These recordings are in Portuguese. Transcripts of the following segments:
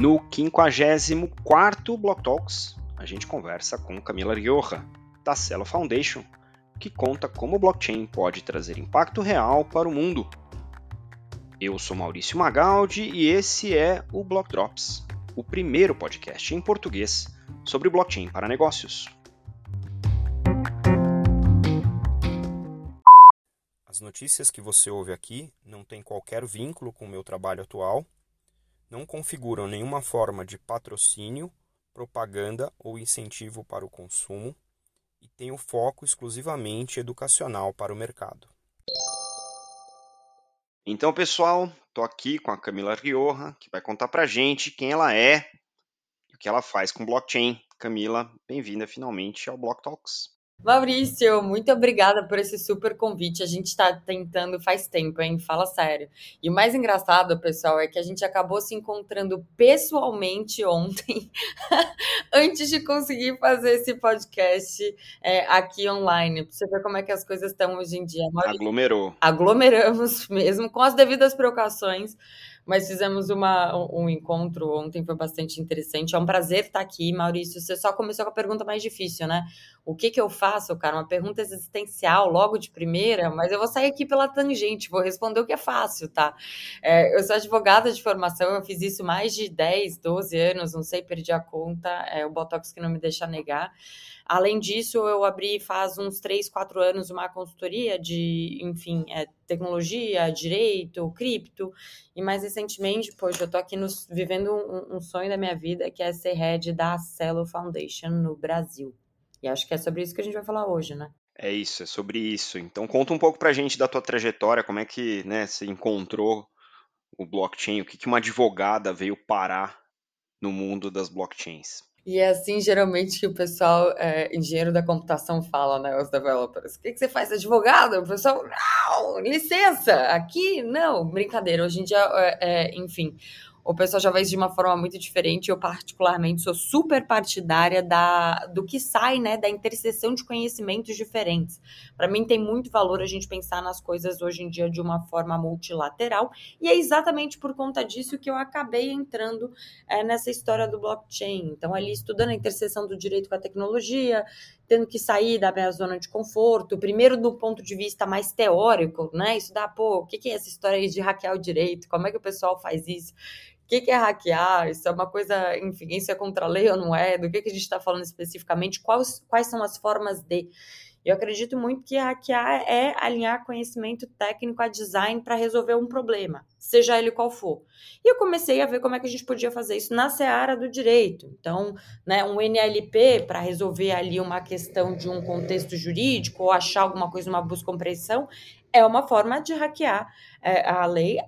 No 54º Block Talks, a gente conversa com Camila Rioja, da Celo Foundation, que conta como o blockchain pode trazer impacto real para o mundo. Eu sou Maurício Magaldi e esse é o Block Drops, o primeiro podcast em português sobre blockchain para negócios. As notícias que você ouve aqui não têm qualquer vínculo com o meu trabalho atual não configuram nenhuma forma de patrocínio, propaganda ou incentivo para o consumo e têm o foco exclusivamente educacional para o mercado. Então, pessoal, estou aqui com a Camila Rioja, que vai contar para a gente quem ela é e o que ela faz com blockchain. Camila, bem-vinda finalmente ao Block Talks. Maurício, muito obrigada por esse super convite. A gente está tentando faz tempo, hein? Fala sério. E o mais engraçado, pessoal, é que a gente acabou se encontrando pessoalmente ontem, antes de conseguir fazer esse podcast é, aqui online. Pra você ver como é que as coisas estão hoje em dia. Maurício, Aglomerou. Aglomeramos mesmo, com as devidas precauções mas fizemos uma, um encontro ontem, foi bastante interessante. É um prazer estar aqui, Maurício. Você só começou com a pergunta mais difícil, né? O que, que eu faço, cara? Uma pergunta existencial, logo de primeira, mas eu vou sair aqui pela tangente, vou responder o que é fácil, tá? É, eu sou advogada de formação, eu fiz isso mais de 10, 12 anos, não sei, perdi a conta, é o Botox que não me deixa negar. Além disso, eu abri faz uns 3, 4 anos uma consultoria de, enfim, é, tecnologia, direito, cripto, e mais recentemente, poxa, eu tô aqui nos, vivendo um, um, sonho da minha vida, que é ser head da Celo Foundation no Brasil. E acho que é sobre isso que a gente vai falar hoje, né? É isso, é sobre isso. Então conta um pouco pra gente da tua trajetória, como é que né, você encontrou o blockchain, o que uma advogada veio parar no mundo das blockchains. E é assim, geralmente, que o pessoal, é, engenheiro da computação, fala, né? Os developers. O que, que você faz, advogado? O pessoal, não, licença, aqui, não, brincadeira. Hoje em dia, é, é, enfim, o pessoal já vai de uma forma muito diferente. Eu, particularmente, sou super partidária da, do que sai, né, da interseção de conhecimentos diferentes. Para mim, tem muito valor a gente pensar nas coisas hoje em dia de uma forma multilateral, e é exatamente por conta disso que eu acabei entrando é, nessa história do blockchain. Então, ali estudando a interseção do direito com a tecnologia, tendo que sair da minha zona de conforto, primeiro do ponto de vista mais teórico, né? Estudar, pô, o que é essa história aí de hackear o direito? Como é que o pessoal faz isso? Que, que é hackear? Isso é uma coisa, enfim, isso é contra a lei ou não é? Do que, que a gente está falando especificamente? Quais, quais são as formas de. Eu acredito muito que hackear é alinhar conhecimento técnico a design para resolver um problema, seja ele qual for. E eu comecei a ver como é que a gente podia fazer isso na seara do direito. Então, né, um NLP para resolver ali uma questão de um contexto jurídico ou achar alguma coisa, uma busca compreensão, é uma forma de hackear a lei,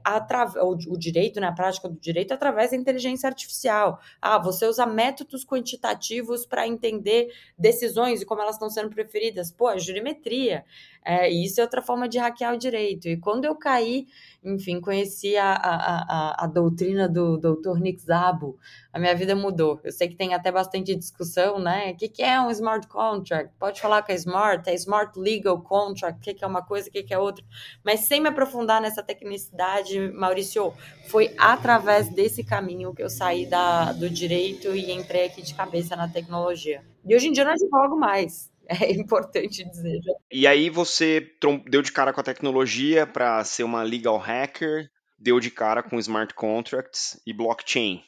o, direito, na né, prática do direito, através da inteligência artificial. Ah, você usa métodos quantitativos para entender decisões e como elas estão sendo preferidas. Pô, a jurimetria. É, isso é outra forma de hackear o direito. E quando eu caí, enfim, conheci a, a, a, a doutrina do doutor Nick Szabo, a minha vida mudou. Eu sei que tem até bastante discussão, né? O que, que é um smart contract? Pode falar que é smart, é smart legal contract, o que, que é uma coisa, o que, que é outra. Mas sem me aprofundar nessa tecnicidade, Maurício, foi através desse caminho que eu saí da, do direito e entrei aqui de cabeça na tecnologia. E hoje em dia eu não advogo mais. é importante dizer. E aí você deu de cara com a tecnologia para ser uma legal hacker, deu de cara com smart contracts e blockchain.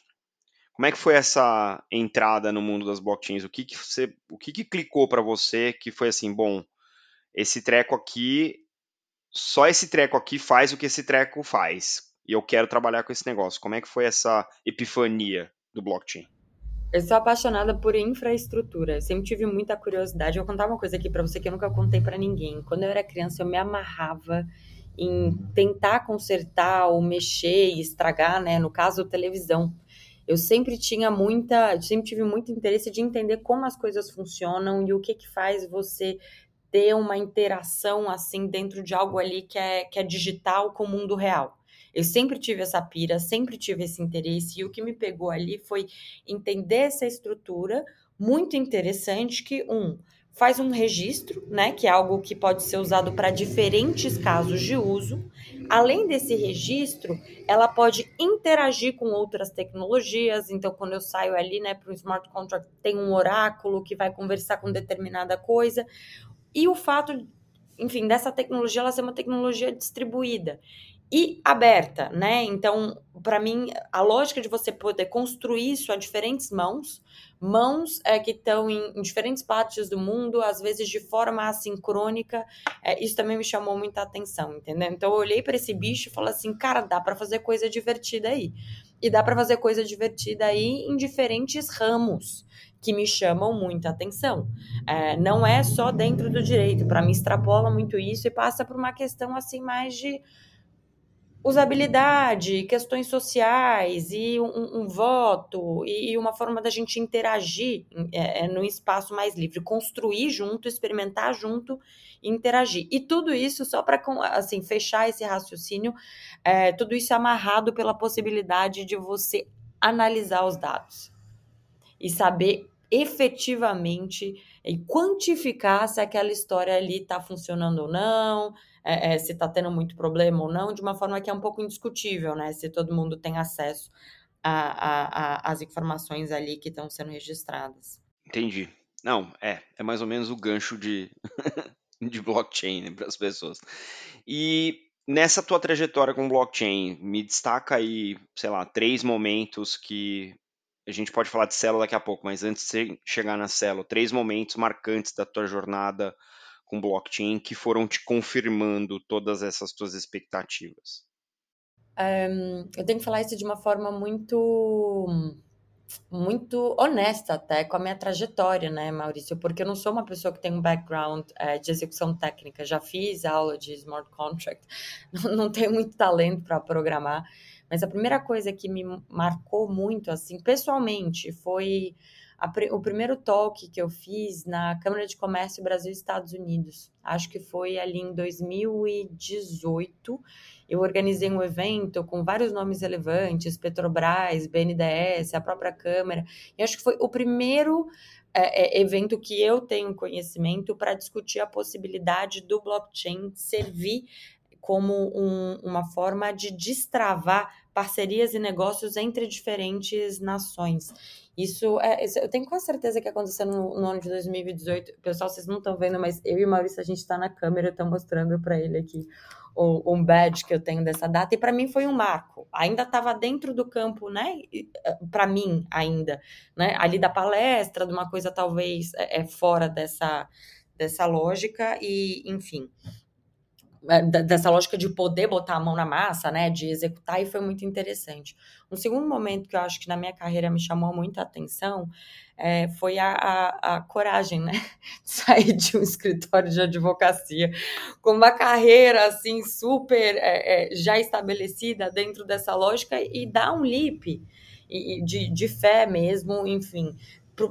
Como é que foi essa entrada no mundo das blockchains? O que que você, o que que clicou para você que foi assim, bom, esse treco aqui, só esse treco aqui faz o que esse treco faz. E eu quero trabalhar com esse negócio. Como é que foi essa epifania do blockchain? Eu sou apaixonada por infraestrutura. Sempre tive muita curiosidade. Eu vou contar uma coisa aqui para você que eu nunca contei para ninguém. Quando eu era criança, eu me amarrava em tentar consertar ou mexer e estragar, né? No caso, televisão. Eu sempre tinha muita, sempre tive muito interesse de entender como as coisas funcionam e o que que faz você ter uma interação assim dentro de algo ali que é, que é digital com o mundo real. Eu sempre tive essa pira, sempre tive esse interesse, e o que me pegou ali foi entender essa estrutura muito interessante que, um, faz um registro, né, que é algo que pode ser usado para diferentes casos de uso. Além desse registro, ela pode interagir com outras tecnologias. Então, quando eu saio ali, né, para um smart contract, tem um oráculo que vai conversar com determinada coisa. E o fato, enfim, dessa tecnologia ela ser uma tecnologia distribuída e aberta, né? Então, para mim, a lógica de você poder construir isso a diferentes mãos, mãos é, que estão em, em, diferentes partes do mundo, às vezes de forma assincrônica, é, isso também me chamou muita atenção, entendeu? Então, eu olhei para esse bicho e falei assim, cara, dá para fazer coisa divertida aí. E dá para fazer coisa divertida aí em diferentes ramos que me chamam muita atenção. É, não é só dentro do direito, para mim extrapola muito isso e passa por uma questão assim mais de usabilidade, questões sociais e um, um voto e, uma forma da gente interagir é, é, no espaço mais livre, construir junto, experimentar junto e interagir. E tudo isso só para assim fechar esse raciocínio, é, tudo isso amarrado pela possibilidade de você analisar os dados e saber efetivamente e quantificar se aquela história ali está funcionando ou não, é, é, se está tendo muito problema ou não, de uma forma que é um pouco indiscutível, né? Se todo mundo tem acesso às informações ali que estão sendo registradas. Entendi. Não, é, é mais ou menos o gancho de, de blockchain né, para as pessoas. E nessa tua trajetória com blockchain, me destaca aí, sei lá, três momentos que a gente pode falar de Celo daqui a pouco, mas antes de chegar na Celo, três momentos marcantes da tua jornada com blockchain que foram te confirmando todas essas tuas expectativas? Um, eu tenho que falar isso de uma forma muito muito honesta até com a minha trajetória, né, Maurício? Porque eu não sou uma pessoa que tem um background é, de execução técnica. Já fiz aula de smart contract, não, não tenho muito talento para programar. Mas a primeira coisa que me marcou muito, assim, pessoalmente, foi a, o primeiro talk que eu fiz na Câmara de Comércio Brasil Estados Unidos. Acho que foi ali em 2018. Eu organizei um evento com vários nomes relevantes, Petrobras, BNDES, a própria Câmara. E acho que foi o primeiro é, é, evento que eu tenho conhecimento para discutir a possibilidade do blockchain servir como um, uma forma de destravar parcerias e negócios entre diferentes nações. Isso, é, eu tenho quase certeza que aconteceu no, no ano de 2018. Pessoal, vocês não estão vendo, mas eu e o Maurício, a gente está na câmera, eu estou mostrando para ele aqui o, um badge que eu tenho dessa data, e para mim foi um marco. Ainda estava dentro do campo, né? Eh, para mim, ainda, né? Ali da palestra, de uma coisa talvez é, é fora dessa, dessa lógica, e enfim. É, dessa lógica de poder botar a mão na massa, né, de executar, e foi muito interessante. Um segundo momento que eu acho que na minha carreira me chamou muita atenção é, foi a, a, a, coragem, né, sair de um escritório de advocacia com uma carreira, assim, super é, é, já estabelecida dentro dessa lógica e dar um leap de, de fé mesmo, enfim,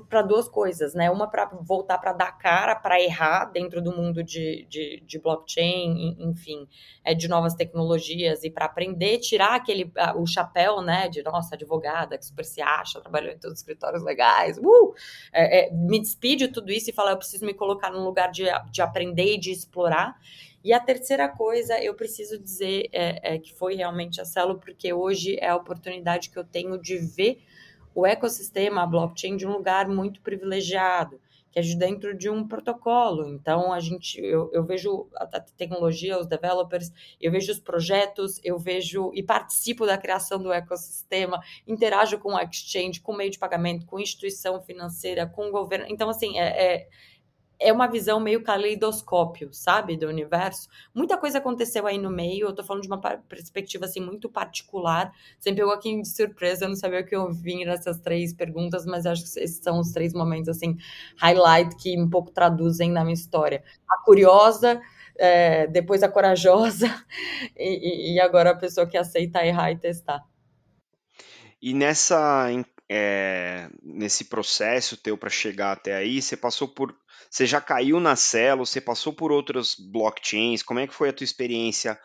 para duas coisas, né? Uma para voltar para dar cara, para errar dentro do mundo de, de, de, blockchain, enfim, é, de novas tecnologias e para aprender, tirar aquele o chapéu, né? De nossa advogada que super se acha, trabalhou em todos os escritórios legais, uh! É, é, me despide de tudo isso e falar eu preciso me colocar num lugar de, de aprender e de explorar. E a terceira coisa, eu preciso dizer é, é que foi realmente a Celo, porque hoje é a oportunidade que eu tenho de ver o ecossistema, a blockchain, de um lugar muito privilegiado, que é de dentro de um protocolo. Então, a gente, eu, eu vejo a, tecnologia, os developers, eu vejo os projetos, eu vejo e participo da criação do ecossistema, interajo com o exchange, com meio de pagamento, com instituição financeira, com o governo. Então, assim, é, é é uma visão meio caleidoscópio, sabe, do universo. Muita coisa aconteceu aí no meio, eu tô falando de uma perspectiva, assim, muito particular. Você pegou aqui de surpresa, eu não sabia o que eu vim nessas três perguntas, mas acho que esses são os três momentos, assim, highlight que um pouco traduzem na minha história. A curiosa, é, depois a corajosa e, e agora a pessoa que aceita errar e testar. E nessa é, nesse processo teu para chegar até aí, você passou por, você já caiu na Celo, você passou por outras blockchains, como é que foi a tua experiência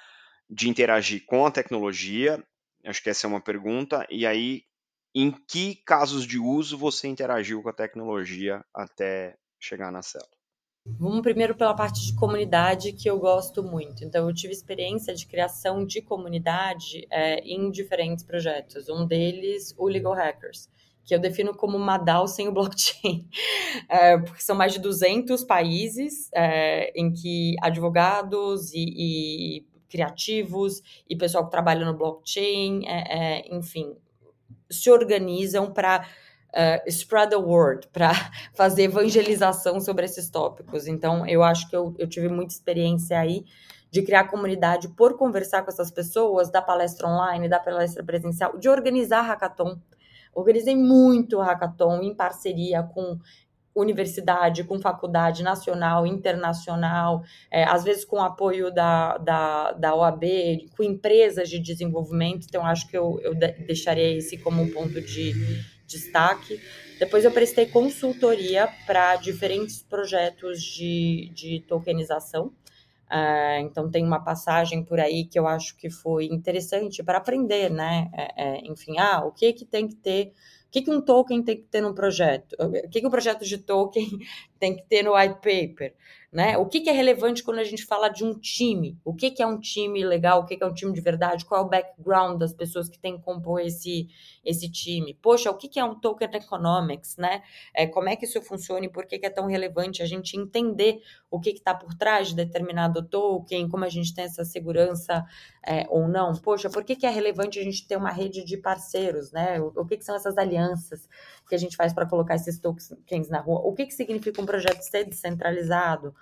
de interagir com a tecnologia? Acho que essa é uma pergunta. E aí, em que casos de uso você interagiu com a tecnologia até chegar na Celo? Vamos primeiro pela parte de comunidade, que eu gosto muito. Então, eu tive experiência de criação de comunidade é, em diferentes projetos. Um deles, o Legal Hackers, que eu defino como uma DAO sem o blockchain, é, porque são mais de 200 países é, em que advogados e, e, criativos e pessoal que trabalha no blockchain, é, é, enfim, se organizam para uh, spread the word, para fazer evangelização sobre esses tópicos. Então, eu acho que eu, eu tive muita experiência aí de criar comunidade por conversar com essas pessoas, da palestra online, da palestra presencial, de organizar hackathon. Organizei muito hackathon em parceria com universidade, com faculdade nacional, internacional, é, às vezes com apoio da, da, da OAB, com empresas de desenvolvimento. Então, acho que eu, eu deixaria esse como um ponto de, destaque. Depois eu prestei consultoria para diferentes projetos de, de tokenização. Uh, então tem uma passagem por aí que eu acho que foi interessante para aprender, né? É, é, enfim, ah, o que que tem que ter, o que, que um token tem que ter no projeto, o que, que um projeto de token tem que ter no white paper, né? O que, que é relevante quando a gente fala de um time? O que, que é um time legal? O que, que é um time de verdade? Qual é o background das pessoas que têm que compor esse, esse time? Poxa, o que, é um token economics, né? É, como é que isso funciona e por que é tão relevante a gente entender o que está por trás de determinado token, como a gente tem essa segurança é, ou não? Poxa, por que, que é relevante a gente ter uma rede de parceiros, né? O, o que, que são essas alianças que a gente faz para colocar esses tokens na rua? O que, que significa um projeto ser descentralizado?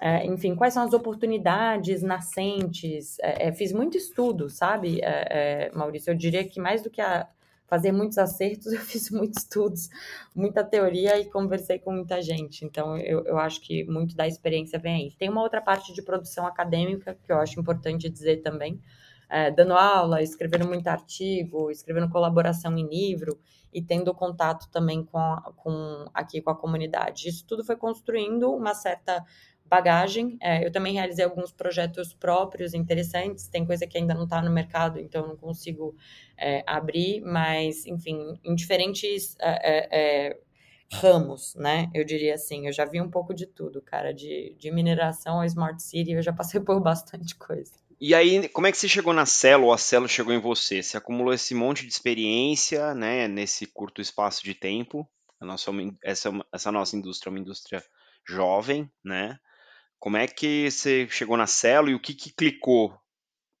É, enfim, quais são as oportunidades nascentes? É, é, fiz muito estudo, sabe, é, é, Maurício? Eu diria que mais do que a fazer muitos acertos, eu fiz muitos estudos, muita teoria e conversei com muita gente. Então, eu, eu acho que muito da experiência vem aí. Tem uma outra parte de produção acadêmica que eu acho importante dizer também, é, dando aula, escrevendo muito artigo, escrevendo colaboração em livro e tendo contato também com, a, com aqui com a comunidade. Isso tudo foi construindo uma certa bagagem. É, eu também realizei alguns projetos próprios interessantes, tem coisa que ainda não está no mercado, então não consigo é, abrir, mas, enfim, em diferentes é, é, é, ramos, né? Eu diria assim, eu já vi um pouco de tudo, cara, de, de mineração a Smart City, eu já passei por bastante coisa. E aí, como é que você chegou na Celo ou a Celo chegou em você? Você acumulou esse monte de experiência, né, nesse curto espaço de tempo. A nossa, essa, essa nossa indústria é uma indústria jovem, né? Como é que você chegou na Celo e o que, que clicou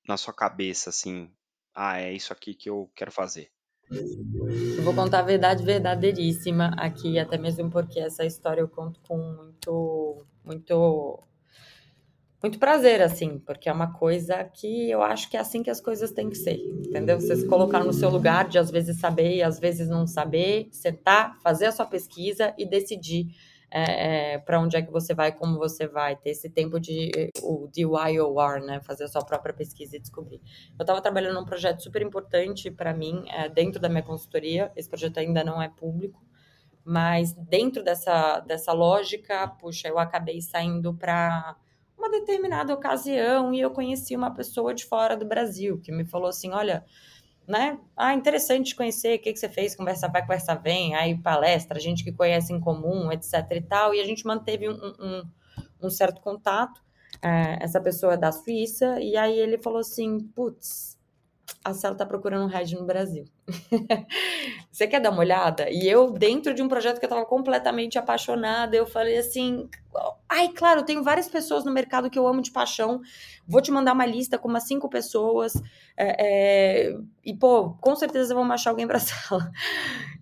na sua cabeça, assim? Ah, é isso aqui que eu quero fazer. Eu vou contar a verdade verdadeiríssima aqui, até mesmo porque essa história eu conto com muito, muito muito prazer, assim, porque é uma coisa que eu acho que é assim que as coisas têm que ser, entendeu? Você se colocar no seu lugar de às vezes saber e às vezes não saber, sentar, fazer a sua pesquisa e decidir é, é, para onde é que você vai, como você vai, ter esse tempo de o DYOR, né? Fazer a sua própria pesquisa e descobrir. Eu estava trabalhando num projeto super importante para mim, é, dentro da minha consultoria. Esse projeto ainda não é público, mas dentro dessa, dessa lógica, puxa, eu acabei saindo para uma determinada ocasião e eu conheci uma pessoa de fora do Brasil que me falou assim: olha, né? Ah, interessante conhecer, o que, que você fez, conversa vai, conversa vem, aí palestra, gente que conhece em comum, etc e tal. E a gente manteve um, um, um certo contato. É, essa pessoa é da Suíça, e aí ele falou assim: putz, a Celo está procurando um head no Brasil. Você quer dar uma olhada? E eu, dentro de um projeto que eu estava completamente apaixonada, eu falei assim: ai, claro, eu tenho várias pessoas no mercado que eu amo de paixão, vou te mandar uma lista com umas cinco pessoas, é, é, e pô, com certeza vamos achar alguém para a sala.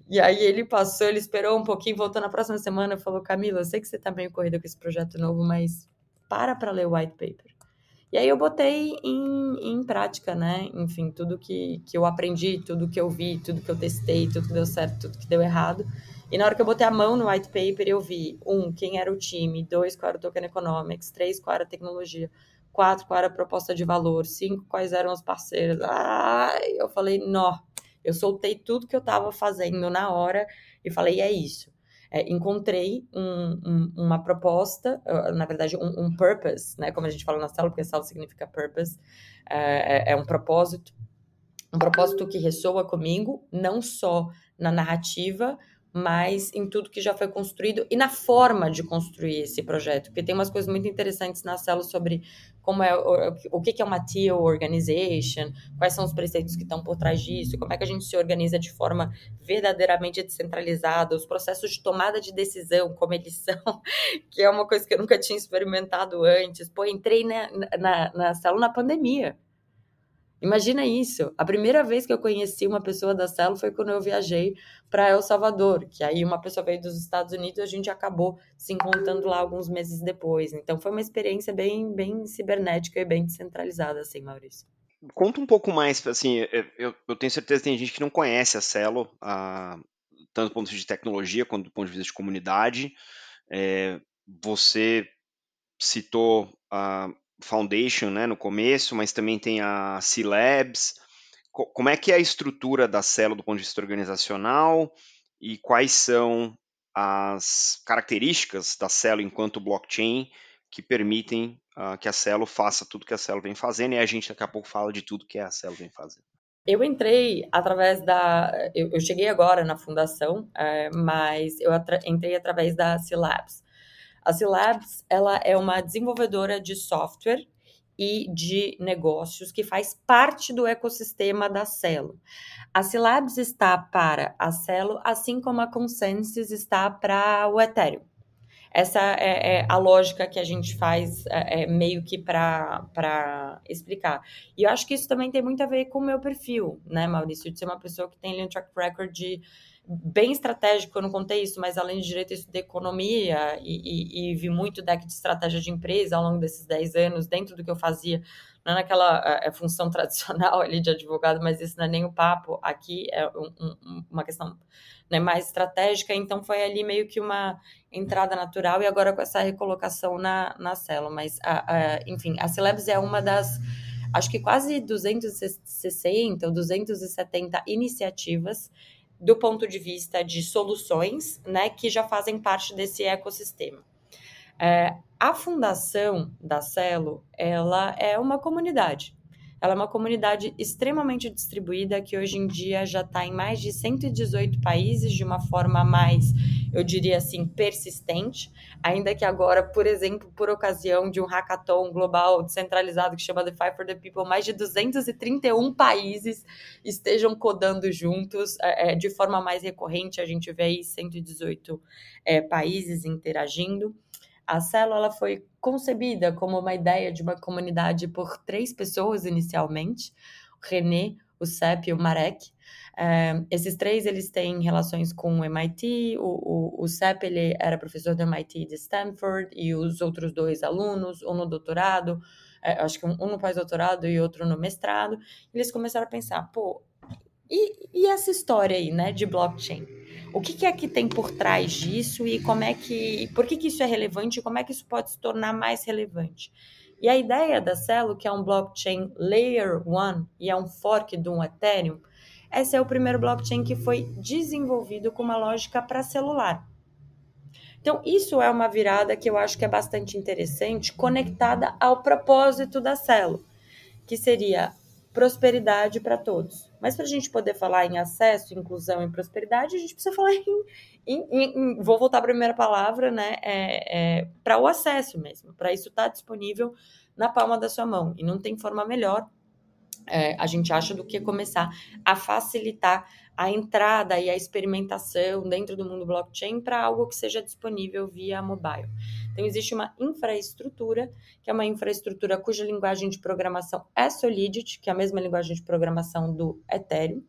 E aí ele passou, ele esperou um pouquinho, voltou na próxima semana e falou: Camila, eu sei que você está meio corrida com esse projeto novo, mas para para ler o white paper. E aí eu botei em, em prática, né? Enfim, tudo que, que eu aprendi, tudo que eu vi, tudo que eu testei, tudo que deu certo, tudo que deu errado. E na hora que eu botei a mão no white paper, eu vi, um, quem era o time, dois, qual era o token economics, três, qual era a tecnologia, quatro, qual era a proposta de valor, cinco, quais eram os parceiros. Ah, eu falei, nó, eu soltei tudo que eu estava fazendo na hora e falei, é isso é, encontrei um, um, uma proposta, uh, na verdade, um, um, purpose, né? Como a gente fala na sala, porque sala significa purpose, é, é, é um propósito, um propósito que ressoa comigo, não só na narrativa, mas em tudo que já foi construído e na forma de construir esse projeto, porque tem umas coisas muito interessantes na célula sobre como é o, que é uma teal organization, quais são os preceitos que estão por trás disso, como é que a gente se organiza de forma verdadeiramente descentralizada, os processos de tomada de decisão, como eles são, que é uma coisa que eu nunca tinha experimentado antes. Pô, entrei na, na, na célula na pandemia. Imagina isso. A primeira vez que eu conheci uma pessoa da célula foi quando eu viajei para El Salvador, que aí uma pessoa veio dos Estados Unidos e a gente acabou se encontrando lá alguns meses depois. Então foi uma experiência bem, bem cibernética e bem descentralizada, assim, Maurício. Conta um pouco mais, assim, eu, eu tenho certeza que tem gente que não conhece a Celo, a, tanto do ponto de vista de tecnologia quanto do ponto de vista de comunidade. É, você citou a, Foundation né, no começo, mas também tem a C-Labs. Como é que é a estrutura da Celo do ponto de vista organizacional e quais são as características da Celo enquanto blockchain que permitem uh, que a Celo faça tudo que a Celo vem fazendo e a gente daqui a pouco fala de tudo que a Celo vem fazendo. Eu entrei através da. Eu, eu cheguei agora na fundação, é, mas eu entrei através da C-Labs. A C-Labs, ela é uma desenvolvedora de software e de negócios que faz parte do ecossistema da Celo. A C-Labs está para a Celo, assim como a Consensus está para o Ethereum. Essa é, é, a lógica que a gente faz é, é meio que para explicar. E eu acho que isso também tem muito a ver com o meu perfil, né, Maurício? De ser uma pessoa que tem um track record de bem estratégico, eu não contei isso, mas além de direito, isso de economia e, e, e, vi muito deck de estratégia de empresa ao longo desses 10 anos, dentro do que eu fazia, não é naquela é, é função tradicional ali de advogado, mas isso não é nem o papo, aqui é um, um, uma questão né, mais estratégica, então foi ali meio que uma entrada natural e agora com essa recolocação na, na célula, mas, a, a, enfim, a Celebs é uma das acho que quase 260 ou 270 iniciativas do ponto de vista de soluções, né, que já fazem parte desse ecossistema. É, a fundação da Celo, ela é uma comunidade. Ela é uma comunidade extremamente distribuída que hoje em dia já está em mais de 118 países de uma forma mais, eu diria assim, persistente. Ainda que agora, por exemplo, por ocasião de um hackathon global descentralizado que chama Five for the People, mais de 231 países estejam codando juntos é, é, de forma mais recorrente. A gente vê aí 118 é, países interagindo. A célula foi concebida como uma ideia de uma comunidade por três pessoas inicialmente, o René, o Sep e o Marek. É, esses três eles têm relações com o MIT. O, o, o ele era professor do MIT de Stanford e os outros dois alunos, um no doutorado, é, acho que um, um no pós-doutorado e outro no mestrado. Eles começaram a pensar, pô, e, e essa história aí, né, de blockchain? O que, que é que tem por trás disso e como é que, por que, que isso é relevante e como é que isso pode se tornar mais relevante? E a ideia da Celo, que é um blockchain Layer 1 e é um fork de um Ethereum, esse é o primeiro blockchain que foi desenvolvido com uma lógica para celular. Então, isso é uma virada que eu acho que é bastante interessante, conectada ao propósito da Celo, que seria prosperidade para todos. Mas para a gente poder falar em acesso, inclusão e prosperidade, a gente precisa falar em. em, em vou voltar a primeira palavra, né? É, é, para o acesso mesmo, para isso estar tá disponível na palma da sua mão. E não tem forma melhor, é, a gente acha, do que começar a facilitar a entrada e a experimentação dentro do mundo blockchain para algo que seja disponível via mobile. Então, existe uma infraestrutura, que é uma infraestrutura cuja linguagem de programação é Solidity, que é a mesma linguagem de programação do Ethereum,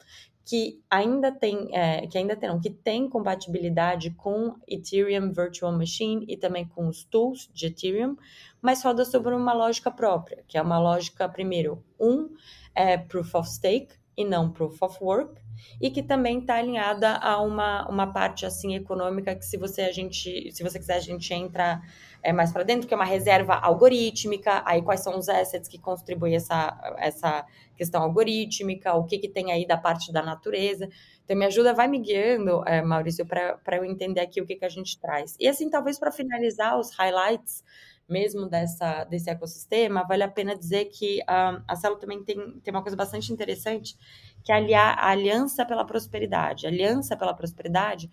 que ainda tem, é, que ainda terão, que tem compatibilidade com Ethereum Virtual Machine e também com os tools de Ethereum, mas roda sobre uma lógica própria, que é uma lógica, primeiro, um é Proof of Stake e não Proof of Work, e que também está alinhada a uma, uma parte assim econômica que se você a gente se você quiser a gente entra é, mais para dentro que é uma reserva algorítmica. Aí quais são os assets que contribuem essa essa questão algorítmica? O que que tem aí da parte da natureza? Então me ajuda vai me guiando é, Maurício para eu entender aqui o que que a gente traz. E assim talvez para finalizar os highlights mesmo dessa, desse ecossistema, vale a pena dizer que uh, a Celo também tem, tem uma coisa bastante interessante, que é a aliança pela prosperidade. A aliança pela prosperidade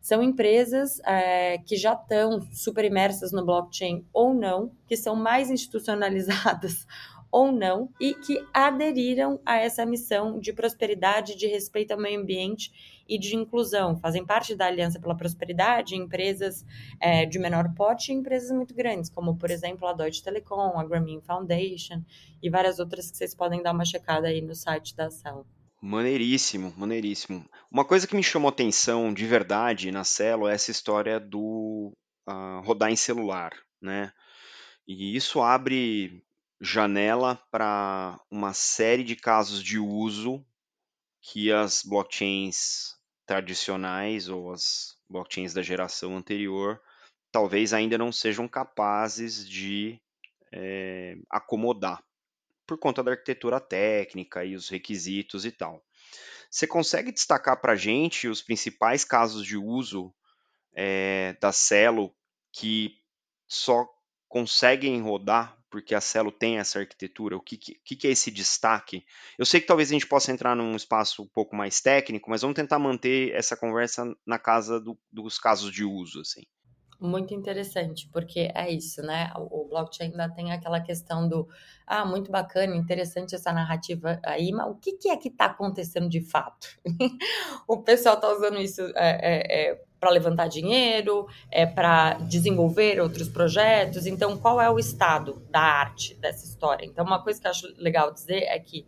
São empresas é, que já estão super imersas no blockchain ou não, que são mais institucionalizadas ou não, e que aderiram a essa missão de prosperidade, de respeito ao meio ambiente e de inclusão. Fazem parte da Aliança pela Prosperidade empresas é, de menor porte e empresas muito grandes, como, por exemplo, a Deutsche Telekom, a Grameen Foundation e várias outras que vocês podem dar uma checada aí no site da ação. Maneiríssimo, maneiríssimo. Uma coisa que me chamou atenção de verdade na Celo é essa história do uh, rodar em celular, né? E isso abre janela para uma série de casos de uso que as blockchains tradicionais ou as blockchains da geração anterior talvez ainda não sejam capazes de é, acomodar por conta da arquitetura técnica e os requisitos e tal. Você consegue destacar para a gente os principais casos de uso é, da Celo que só conseguem rodar porque a Celo tem essa arquitetura? O que, que, que, é esse destaque? Eu sei que talvez a gente possa entrar num espaço um pouco mais técnico, mas vamos tentar manter essa conversa na casa do, dos casos de uso, assim. Muito interessante, porque é isso, né? O blockchain ainda tem aquela questão do ah, muito bacana, interessante essa narrativa aí, mas o que, que é que está acontecendo de fato? o pessoal está usando isso é, é, é para levantar dinheiro, é para desenvolver outros projetos. Então, qual é o estado da arte dessa história? Então, uma coisa que eu acho legal dizer é que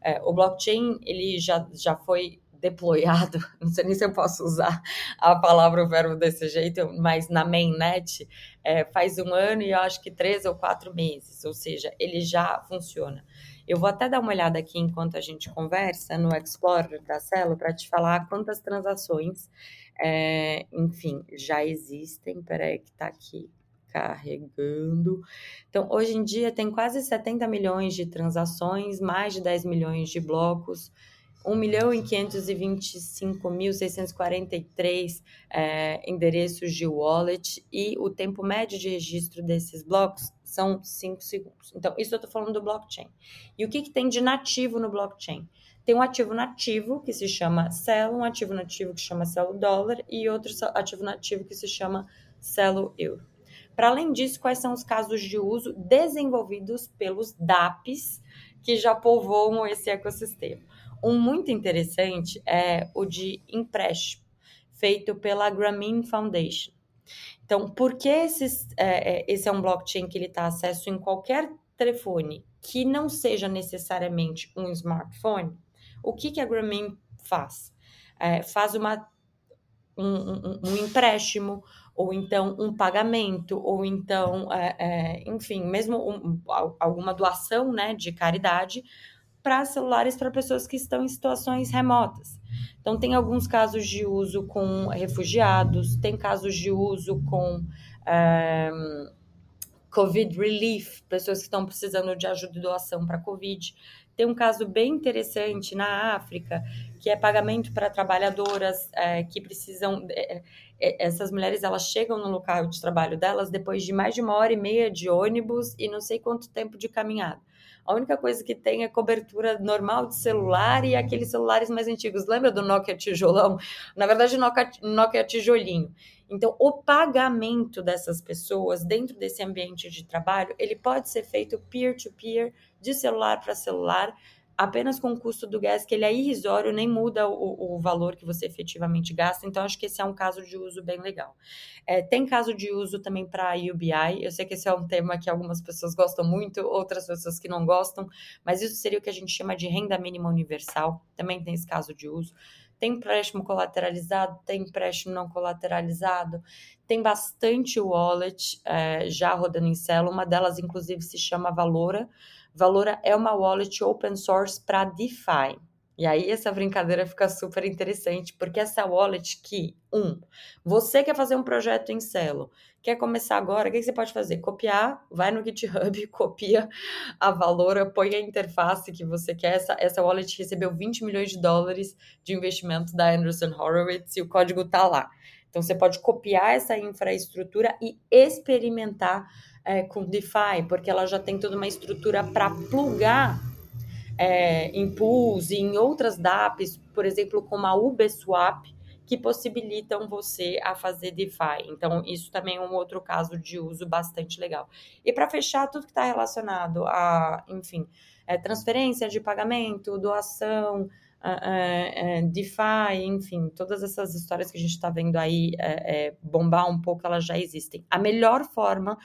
é, o blockchain ele já, já foi deployado, não sei nem se eu posso usar a palavra o verbo desse jeito, mas na mainnet é, faz um ano e eu acho que três ou quatro meses, ou seja, ele já funciona. Eu vou até dar uma olhada aqui enquanto a gente conversa no Explorer da Celo para te falar quantas transações, é, enfim, já existem. Peraí, que está aqui carregando. Então, hoje em dia tem quase 70 milhões de transações, mais de 10 milhões de blocos. 1 milhão e 525.643 é, endereços de wallet e o tempo médio de registro desses blocos são 5 segundos. Então, isso eu estou falando do blockchain. E o que, que tem de nativo no blockchain? Tem um ativo nativo que se chama Celo, um ativo nativo que se chama Celo Dólar e outro ativo nativo que se chama Celo Euro. Para além disso, quais são os casos de uso desenvolvidos pelos DAPs que já povoam esse ecossistema? Um muito interessante é o de empréstimo, feito pela Grameen Foundation. Então, por que esses, é, é esse é um blockchain que ele está acesso em qualquer telefone que não seja necessariamente um smartphone? O que, que a Grameen faz? É, faz uma, um, um, um, empréstimo, ou então um pagamento, ou então, é, é, enfim, mesmo um, alguma doação né, de caridade para celulares para pessoas que estão em situações remotas. Então, tem alguns casos de uso com refugiados, tem casos de uso com é, Covid Relief, pessoas que estão precisando de ajuda e doação para Covid. Tem um caso bem interessante na África, que é pagamento para trabalhadoras é, que precisam. É, essas mulheres elas chegam no local de trabalho delas depois de mais de uma hora e meia de ônibus e não sei quanto tempo de caminhada. A única coisa que tem é cobertura normal de celular e aqueles celulares mais antigos. Lembra do Nokia tijolão? Na verdade, Nokia, Nokia tijolinho. Então, o pagamento dessas pessoas dentro desse ambiente de trabalho, ele pode ser feito peer-to-peer, -peer, de celular para celular, apenas com o custo do gás, que ele é irrisório, nem muda o, o, valor que você efetivamente gasta. Então, acho que esse é um caso de uso bem legal. É, tem caso de uso também para UBI. Eu sei que esse é um tema que algumas pessoas gostam muito, outras pessoas que não gostam, mas isso seria o que a gente chama de renda mínima universal. Também tem esse caso de uso. Tem empréstimo colateralizado, tem empréstimo não colateralizado, tem bastante wallet é, já rodando em Celo, uma delas, inclusive, se chama Valora. Valora é uma wallet open source para DeFi. E aí essa brincadeira fica super interessante, porque essa wallet que, um, você quer fazer um projeto em Celo, quer começar agora, o que você pode fazer? Copiar, vai no GitHub, copia a Valora, põe a interface que você quer. Essa, essa wallet recebeu 20 milhões de dólares de investimento da Anderson Horowitz e o código está lá. Então você pode copiar essa infraestrutura e experimentar é, com DeFi, porque ela já tem toda uma estrutura para plugar é, em pools e em outras DApps, por exemplo, como a Uberswap, que possibilitam você a fazer DeFi. Então, isso também é um outro caso de uso bastante legal. E para fechar, tudo que está relacionado a, enfim, é, transferência de pagamento, doação, é, é, DeFi, enfim, todas essas histórias que a gente está vendo aí é, é, bombar um pouco, elas já existem. A melhor forma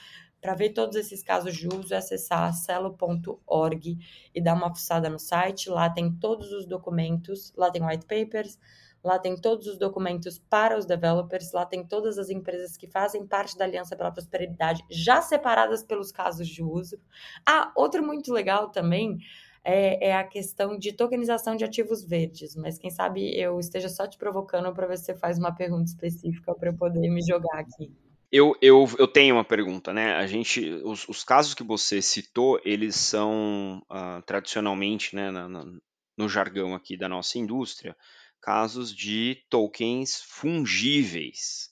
para ver todos esses casos de uso é acessar celo.org e dar uma fuçada no site. Lá tem todos os documentos, lá tem white papers, Lá tem todos os documentos para os developers, lá tem todas as empresas que fazem parte da Aliança pela Prosperidade, já separadas pelos casos de uso. Ah, outro muito legal também é, é, a questão de tokenização de ativos verdes, mas quem sabe eu esteja só te provocando para ver se você faz uma pergunta específica para eu poder me jogar aqui. Eu, eu, eu tenho uma pergunta, né? A gente, os, os casos que você citou, eles são uh, tradicionalmente, né, na, na, no jargão aqui da nossa indústria, casos de tokens fungíveis.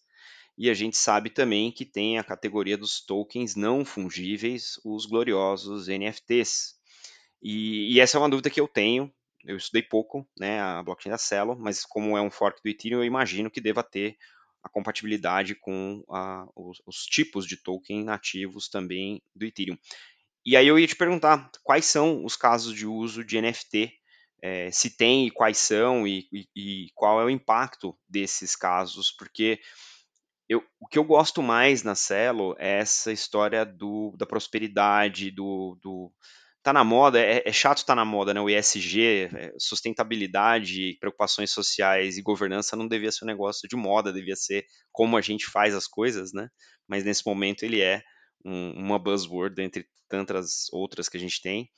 E a gente sabe também que tem a categoria dos tokens não fungíveis, os gloriosos NFTs. E, e essa é uma dúvida que eu tenho. Eu estudei pouco, né, a blockchain da Celo, mas como é um fork do Ethereum, eu imagino que deva ter a compatibilidade com a, os, os, tipos de token nativos também do Ethereum. E aí eu ia te perguntar quais são os casos de uso de NFT é, se tem e quais são e, e, e, qual é o impacto desses casos, porque eu, o que eu gosto mais na Celo é essa história do, da prosperidade, do, do tá na moda, é, é chato tá na moda, né? O ESG, é, sustentabilidade, preocupações sociais e governança não devia ser um negócio de moda, devia ser como a gente faz as coisas, né? Mas nesse momento ele é um, uma buzzword entre tantas outras que a gente tem.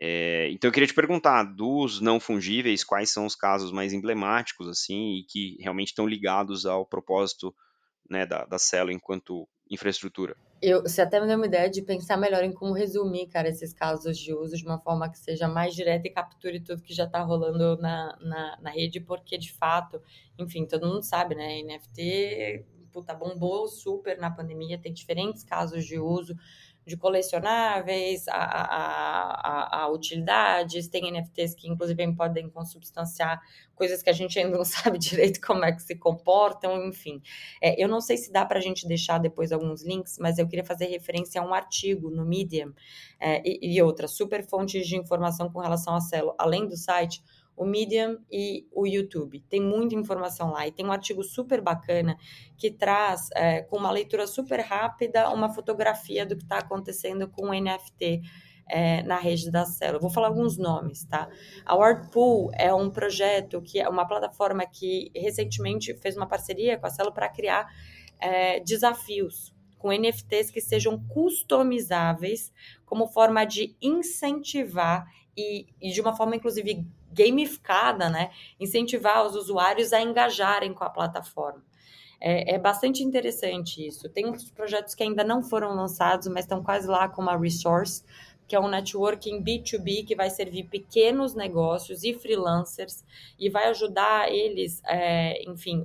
É, então eu queria te perguntar, dos não fungíveis, quais são os casos mais emblemáticos, assim, e que realmente estão ligados ao propósito né, da, da Celo enquanto infraestrutura? Eu, você até me deu uma ideia de pensar melhor em como resumir, cara, esses casos de uso de uma forma que seja mais direta e capture tudo que já está rolando na, na, na, rede, porque de fato, enfim, todo mundo sabe, né? NFT puta, bombou super na pandemia, tem diferentes casos de uso de colecionáveis, a, a, a, a, utilidades, tem NFTs que inclusive podem consubstanciar coisas que a gente ainda não sabe direito como é que se comportam, enfim. É, eu não sei se dá para a gente deixar depois alguns links, mas eu queria fazer referência a um artigo no Medium é, e, e outras super fontes de informação com relação a Celo, além do site, o Medium e o YouTube. Tem muita informação lá e tem um artigo super bacana que traz, é, com uma leitura super rápida, uma fotografia do que está acontecendo com o NFT. É, na rede da Celo. Vou falar alguns nomes, tá? A Wordpool é um projeto que é uma plataforma que recentemente fez uma parceria com a Celo para criar é, desafios com NFTs que sejam customizáveis como forma de incentivar e, e de uma forma, inclusive, gamificada, né? Incentivar os usuários a engajarem com a plataforma. É, é, bastante interessante isso. Tem outros projetos que ainda não foram lançados, mas estão quase lá, como a Resource, que é um networking B2B que vai servir pequenos negócios e freelancers e vai ajudar eles, é, enfim,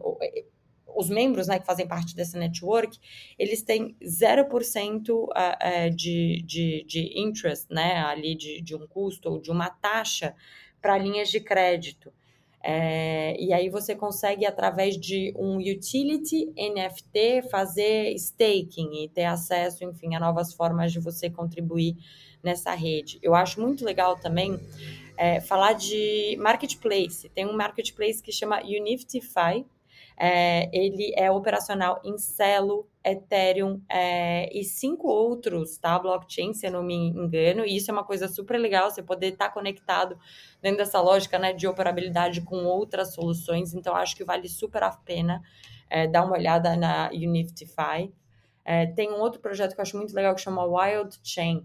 os membros né, que fazem parte dessa network, eles têm 0% é, de, de, de interest, né, ali de, de um custo ou de uma taxa para linhas de crédito. É, e aí você consegue, através de um utility NFT, fazer staking e ter acesso, enfim, a novas formas de você contribuir nessa rede. Eu acho muito legal também é, falar de marketplace. Tem um marketplace que chama Uniftify, é, ele é operacional em Celo, Ethereum é, e cinco outros, tá? Blockchain, se eu não me engano. E isso é uma coisa super legal, você poder estar tá conectado dentro dessa lógica né, de operabilidade com outras soluções. Então, acho que vale super a pena é, dar uma olhada na Uniftify. É, tem um outro projeto que eu acho muito legal que chama Wild Chain.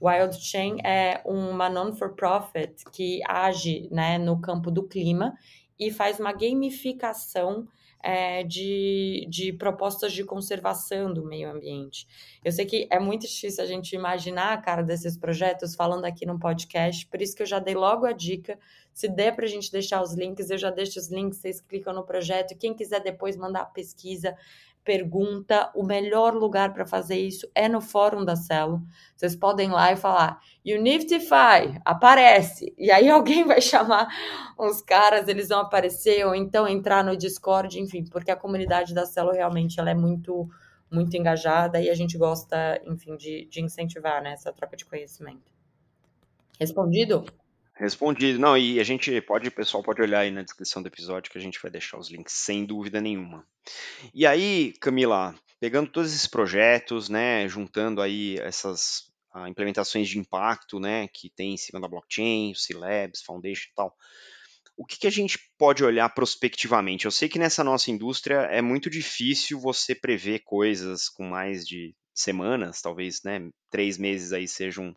Wild Chain é uma non-for-profit que age né, no campo do clima e faz uma gamificação é, de, de propostas de conservação do meio ambiente. Eu sei que é muito difícil a gente imaginar a cara desses projetos falando aqui no podcast, por isso que eu já dei logo a dica. Se der para a gente deixar os links, eu já deixo os links, vocês clicam no projeto. Quem quiser depois mandar pesquisa, pergunta, o melhor lugar para fazer isso é no fórum da Celo. Vocês podem ir lá e falar, Unify, aparece. E aí alguém vai chamar os caras, eles vão aparecer, ou então entrar no Discord, enfim, porque a comunidade da Celo realmente ela é muito, muito engajada e a gente gosta, enfim, de, de incentivar né, essa troca de conhecimento. Respondido? Respondido. Não, e a gente pode, o pessoal pode olhar aí na descrição do episódio que a gente vai deixar os links, sem dúvida nenhuma. E aí, Camila, pegando todos esses projetos, né, juntando aí essas ah, implementações de impacto, né, que tem em cima da blockchain, o C-Labs, Foundation e tal, o que, que a gente pode olhar prospectivamente? Eu sei que nessa nossa indústria é muito difícil você prever coisas com mais de semanas, talvez, né, três meses aí seja um,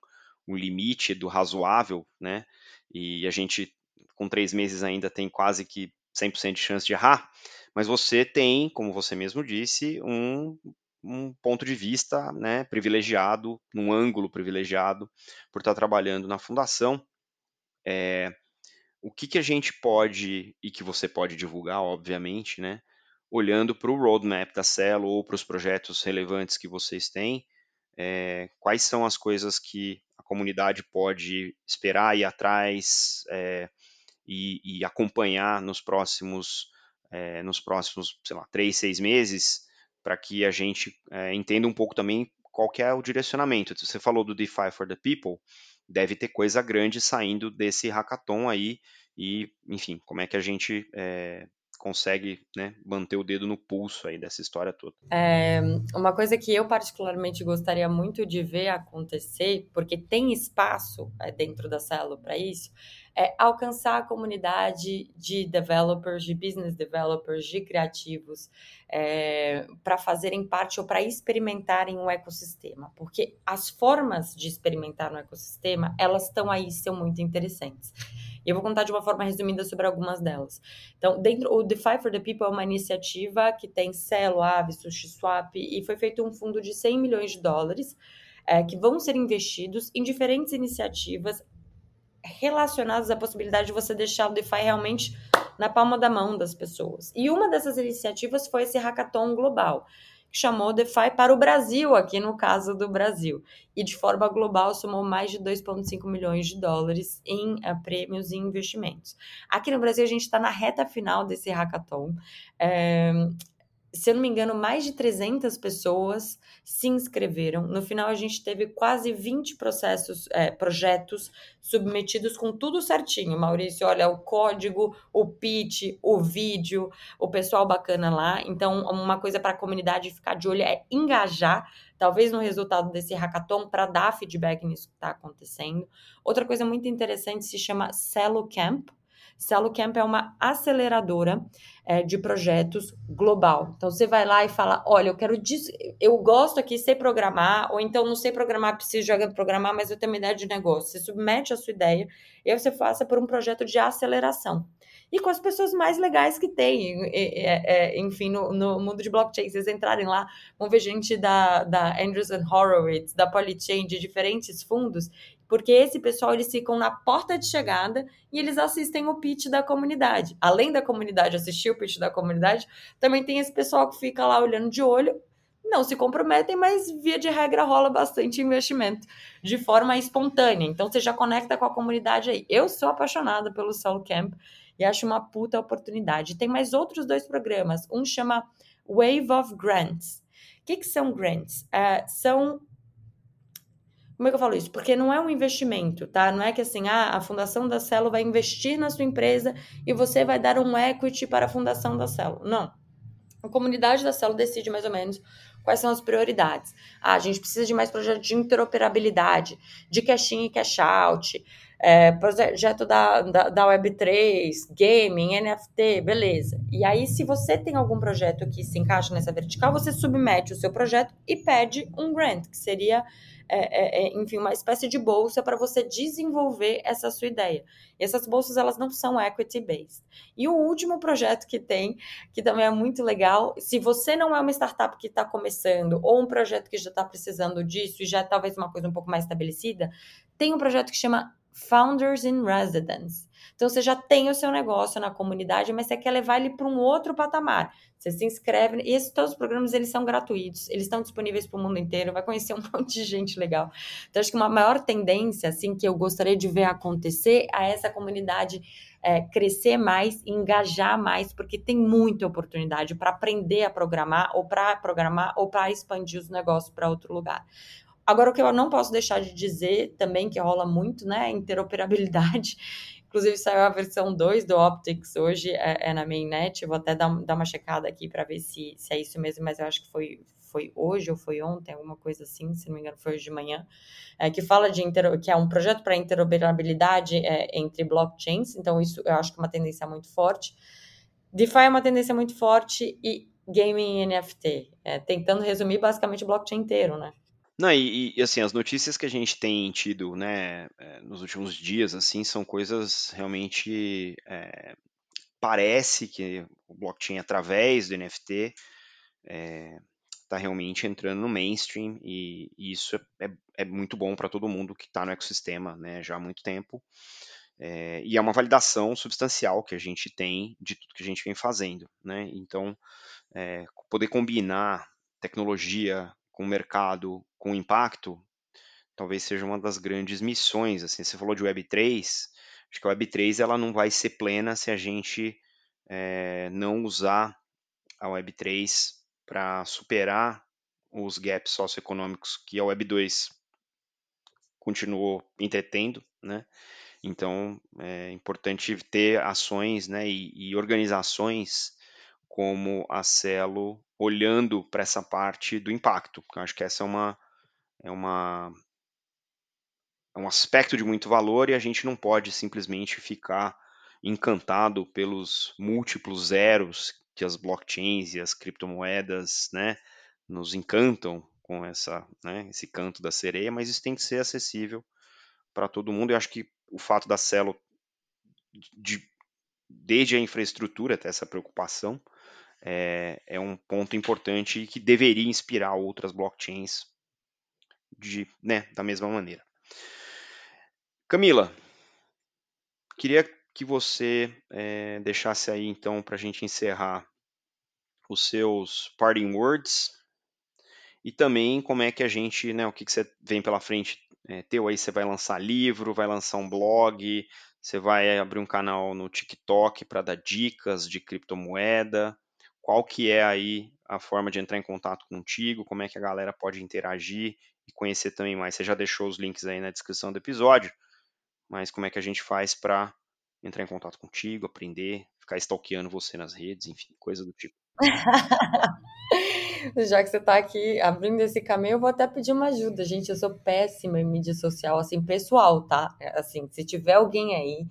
um limite do razoável, né, e a gente com três meses ainda tem quase que 100% de chance de errar, mas você tem, como você mesmo disse, um, um ponto de vista né, privilegiado, num ângulo privilegiado, por estar trabalhando na fundação. É, o que, que a gente pode, e que você pode divulgar, obviamente, né, olhando para o roadmap da Celo ou para os projetos relevantes que vocês têm, é, quais são as coisas que comunidade pode esperar ir atrás é, e, e, acompanhar nos próximos, é, nos próximos, sei lá, três, seis meses, para que a gente é, entenda um pouco também qual que é o direcionamento. Você falou do DeFi for the People, deve ter coisa grande saindo desse hackathon aí, e, enfim, como é que a gente é, consegue né, manter o dedo no pulso aí dessa história toda. É, uma coisa que eu particularmente gostaria muito de ver acontecer, porque tem espaço é, dentro da Celo para isso, é alcançar a comunidade de developers, de business developers, de criativos, é, para fazerem parte ou para experimentarem o ecossistema, porque as formas de experimentar no ecossistema, elas estão aí, são muito interessantes. E eu vou contar de uma forma resumida sobre algumas delas. Então, dentro o DeFi for the People é uma iniciativa que tem Celo, Aave, SushiSwap e foi feito um fundo de 100 milhões de dólares é, que vão ser investidos em diferentes iniciativas relacionadas à possibilidade de você deixar o DeFi realmente na palma da mão das pessoas. E uma dessas iniciativas foi esse hackathon global que chamou DeFi para o Brasil, aqui no caso do Brasil. E de forma global somou mais de 2,5 milhões de dólares em uh, prêmios e investimentos. Aqui no Brasil, a gente está na reta final desse hackathon. É, se eu não me engano, mais de 300 pessoas se inscreveram. No final, a gente teve quase 20 processos, é, projetos submetidos com tudo certinho. Maurício, olha, o código, o pitch, o vídeo, o pessoal bacana lá. Então, uma coisa para a comunidade ficar de olho é engajar, talvez no resultado desse hackathon, para dar feedback nisso que está acontecendo. Outra coisa muito interessante se chama Cello Camp. Cello Camp é uma aceleradora é, de projetos global. Então você vai lá e fala: olha, eu quero eu gosto aqui sei programar, ou então não sei programar, preciso de programar, mas eu tenho uma ideia de negócio. Você submete a sua ideia e aí você faça por um projeto de aceleração. E com as pessoas mais legais que tem, é, é, enfim, no, no, mundo de blockchain. Vocês entrarem lá, vão ver gente da, da Andrews and Horowitz, da Polychain, de diferentes fundos, porque esse pessoal eles ficam na porta de chegada e eles assistem o pitch da comunidade. Além da comunidade assistir o pitch da comunidade, também tem esse pessoal que fica lá olhando de olho, não se comprometem, mas via de regra rola bastante investimento de forma espontânea. Então você já conecta com a comunidade aí. Eu sou apaixonada pelo Soul Camp e acho uma puta oportunidade. Tem mais outros dois programas. Um chama Wave of Grants. O que, que são grants? Uh, são como é que eu falo isso? Porque não é um investimento, tá? Não é que assim, ah, a fundação da Celo vai investir na sua empresa e você vai dar um equity para a fundação da Celo. Não. A comunidade da Celo decide mais ou menos quais são as prioridades. Ah, a gente precisa de mais projetos de interoperabilidade, de cash in e cash out, é, projeto da, da, da Web3, gaming, NFT, beleza. E aí, se você tem algum projeto que se encaixa nessa vertical, você submete o seu projeto e pede um grant, que seria é, é, é, enfim, uma espécie de bolsa para você desenvolver essa sua ideia. E essas bolsas, elas não são equity-based. E o último projeto que tem, que também é muito legal, se você não é uma startup que está começando, ou um projeto que já está precisando disso, e já é talvez uma coisa um pouco mais estabelecida, tem um projeto que chama Founders in Residence. Então você já tem o seu negócio na comunidade, mas você quer levar ele para um outro patamar. Você se inscreve, e esses todos os programas eles são gratuitos, eles estão disponíveis para o mundo inteiro, vai conhecer um monte de gente legal. Então acho que uma maior tendência assim que eu gostaria de ver acontecer é essa comunidade é, crescer mais, engajar mais, porque tem muita oportunidade para aprender a programar, ou para programar, ou para expandir os negócios para outro lugar. Agora, o que eu não posso deixar de dizer também, que rola muito, né, interoperabilidade. Inclusive, saiu a versão 2 do Optics hoje, é, é na mainnet. Eu vou até dar, dar uma checada aqui para ver se, se é isso mesmo, mas eu acho que foi, foi hoje ou foi ontem, alguma coisa assim, se não me engano, foi hoje de manhã, é, que fala de que é um projeto para interoperabilidade é, entre blockchains. Então, isso eu acho que é uma tendência muito forte. DeFi é uma tendência muito forte e gaming NFT, é, tentando resumir basicamente o blockchain inteiro, né? Não, e, e, assim, as notícias que a gente tem tido, né, é, nos últimos dias, assim, são coisas realmente. É, parece que o blockchain, através do NFT, está tá realmente entrando no mainstream, e, e isso é, é, é muito bom para todo mundo que está no ecossistema né, já há muito tempo. E é uma validação substancial que a gente tem de tudo que a gente vem fazendo. Né? Então, poder combinar tecnologia com mercado, com impacto, talvez seja uma das grandes missões. Assim, você falou de Web3, acho que a Web3 ela não vai ser plena se a gente é, não usar a Web3 para superar os gaps socioeconômicos que a Web2 continuou entretendo, né? Então é importante ter ações né, e, e organizações como a Celo olhando para essa parte do impacto. Eu acho que essa é uma é uma é um aspecto de muito valor e a gente não pode simplesmente ficar encantado pelos múltiplos zeros que as blockchains e as criptomoedas, né, nos encantam com essa, né, esse canto da sereia, mas isso tem que ser acessível para todo mundo. Eu acho que o fato da Celo de, desde a infraestrutura ter essa preocupação é, é um ponto importante que deveria inspirar outras blockchains de, né, da mesma maneira. Camila, queria que você é, deixasse aí então para a gente encerrar os seus parting words e também como é que a gente, né, o que, que você vem pela frente é, teu aí, você vai lançar livro, vai lançar um blog, você vai abrir um canal no TikTok para dar dicas de criptomoeda, qual que é aí a forma de entrar em contato contigo, como é que a galera pode interagir e conhecer também mais. Você já deixou os links aí na descrição do episódio, mas como é que a gente faz para entrar em contato contigo, aprender, ficar stalkeando você nas redes, enfim, coisa do tipo. Já que você está aqui abrindo esse caminho, eu vou até pedir uma ajuda, gente. Eu sou péssima em mídia social, assim, pessoal, tá? Assim, se tiver alguém aí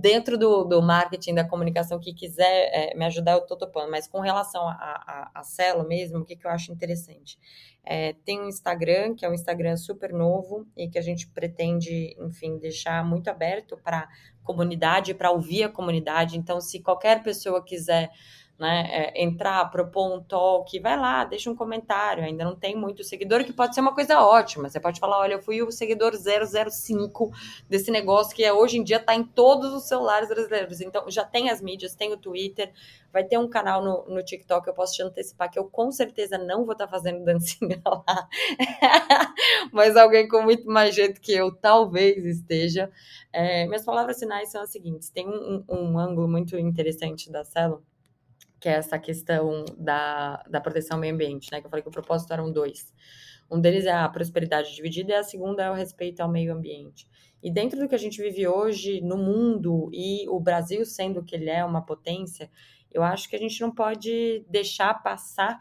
dentro do, do marketing, da comunicação que quiser é, me ajudar, eu tô topando. Mas com relação a, a, a Celo mesmo, o que, que eu acho interessante? É, tem um Instagram, que é um Instagram super novo e que a gente pretende, enfim, deixar muito aberto para comunidade, para ouvir a comunidade. Então, se qualquer pessoa quiser né, é, entrar, propor um talk, vai lá, deixa um comentário. Ainda não tem muito seguidor, que pode ser uma coisa ótima. Você pode falar: olha, eu fui o seguidor 005 desse negócio que é, hoje em dia está em todos os celulares brasileiros. Então, já tem as mídias, tem o Twitter, vai ter um canal no, no TikTok. Eu posso te antecipar que eu com certeza não vou estar tá fazendo dancinha lá, mas alguém com muito mais jeito que eu talvez esteja. É, minhas palavras finais são as seguintes: tem um, um, um ângulo muito interessante da célula que é essa questão da, da proteção ao meio ambiente, né? Que eu falei que o propósito eram dois. Um deles é a prosperidade dividida e a segunda é o respeito ao meio ambiente. E dentro do que a gente vive hoje no mundo e o Brasil sendo que ele é, uma potência, eu acho que a gente não pode deixar passar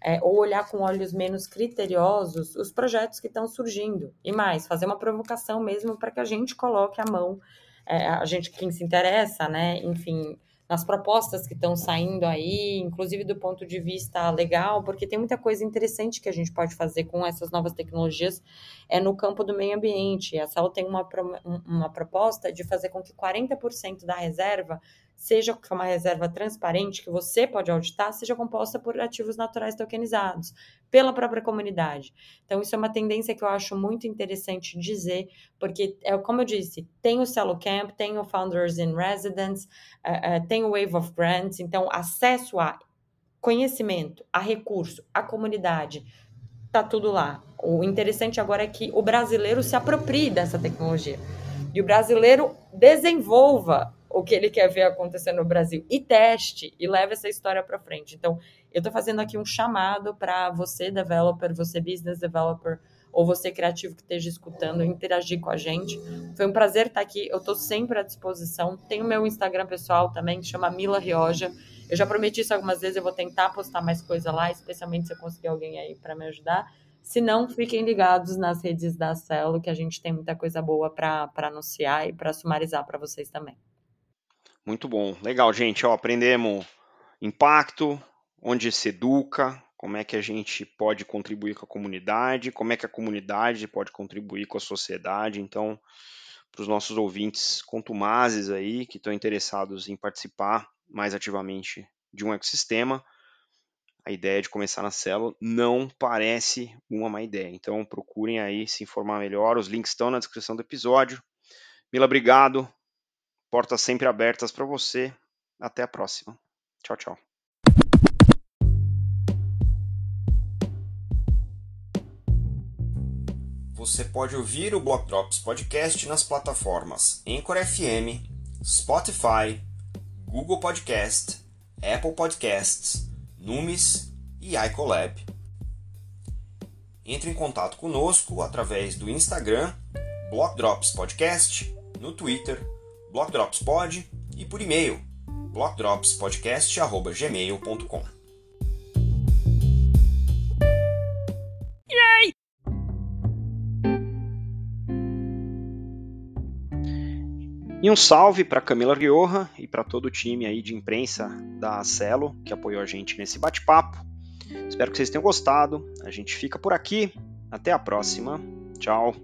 é, ou olhar com olhos menos criteriosos os projetos que estão surgindo. E mais, fazer uma provocação mesmo para que a gente coloque a mão, é, a gente quem se interessa, né? Enfim, nas propostas que estão saindo aí, inclusive do ponto de vista legal, porque tem muita coisa interessante que a gente pode fazer com essas novas tecnologias é no campo do meio ambiente. A Sal tem uma, uma proposta de fazer com que 40% da reserva seja com uma reserva transparente que você pode auditar, seja composta por ativos naturais tokenizados pela própria comunidade. Então, isso é uma tendência que eu acho muito interessante dizer, porque, é como eu disse, tem o Cello Camp, tem o Founders in Residence, uh, uh, tem o Wave of Grants, então, acesso a conhecimento, a recurso, a comunidade, tá tudo lá. O interessante agora é que o brasileiro se aproprie dessa tecnologia e o brasileiro desenvolva o que ele quer ver acontecer no Brasil e teste e leve essa história para frente. Então, eu estou fazendo aqui um chamado para você, developer, você business developer ou você criativo que esteja escutando, interagir com a gente. Foi um prazer estar aqui. Eu estou sempre à disposição. Tem o meu Instagram pessoal também, que chama Mila Rioja. Eu já prometi isso algumas vezes, eu vou tentar postar mais coisa lá, especialmente se eu conseguir alguém aí para me ajudar. Se não, fiquem ligados nas redes da Celo, que a gente tem muita coisa boa para anunciar e para sumarizar para vocês também. Muito bom. Legal, gente. Ó, aprendemos impacto, onde se educa, como é que a gente pode contribuir com a comunidade, como é que a comunidade pode contribuir com a sociedade. Então, para os nossos ouvintes contumazes aí, que estão interessados em participar mais ativamente de um ecossistema, a ideia de começar na célula não parece uma má ideia. Então, procurem aí se informar melhor. Os links estão na descrição do episódio. Mila, obrigado. Portas sempre abertas para você. Até a próxima. Tchau, tchau. Você pode ouvir o Block Drops Podcast nas plataformas Anchor FM, Spotify, Google Podcast, Apple Podcasts, Numis e iColab. Entre em contato conosco através do Instagram, Block Drops Podcast, no Twitter, BlockDropsPod e por e-mail, blockdropspodcast.gmail.com. E um salve para Camila Rioja e para todo o time aí de imprensa da Celo que apoiou a gente nesse bate-papo. Espero que vocês tenham gostado. A gente fica por aqui. Até a próxima. Tchau.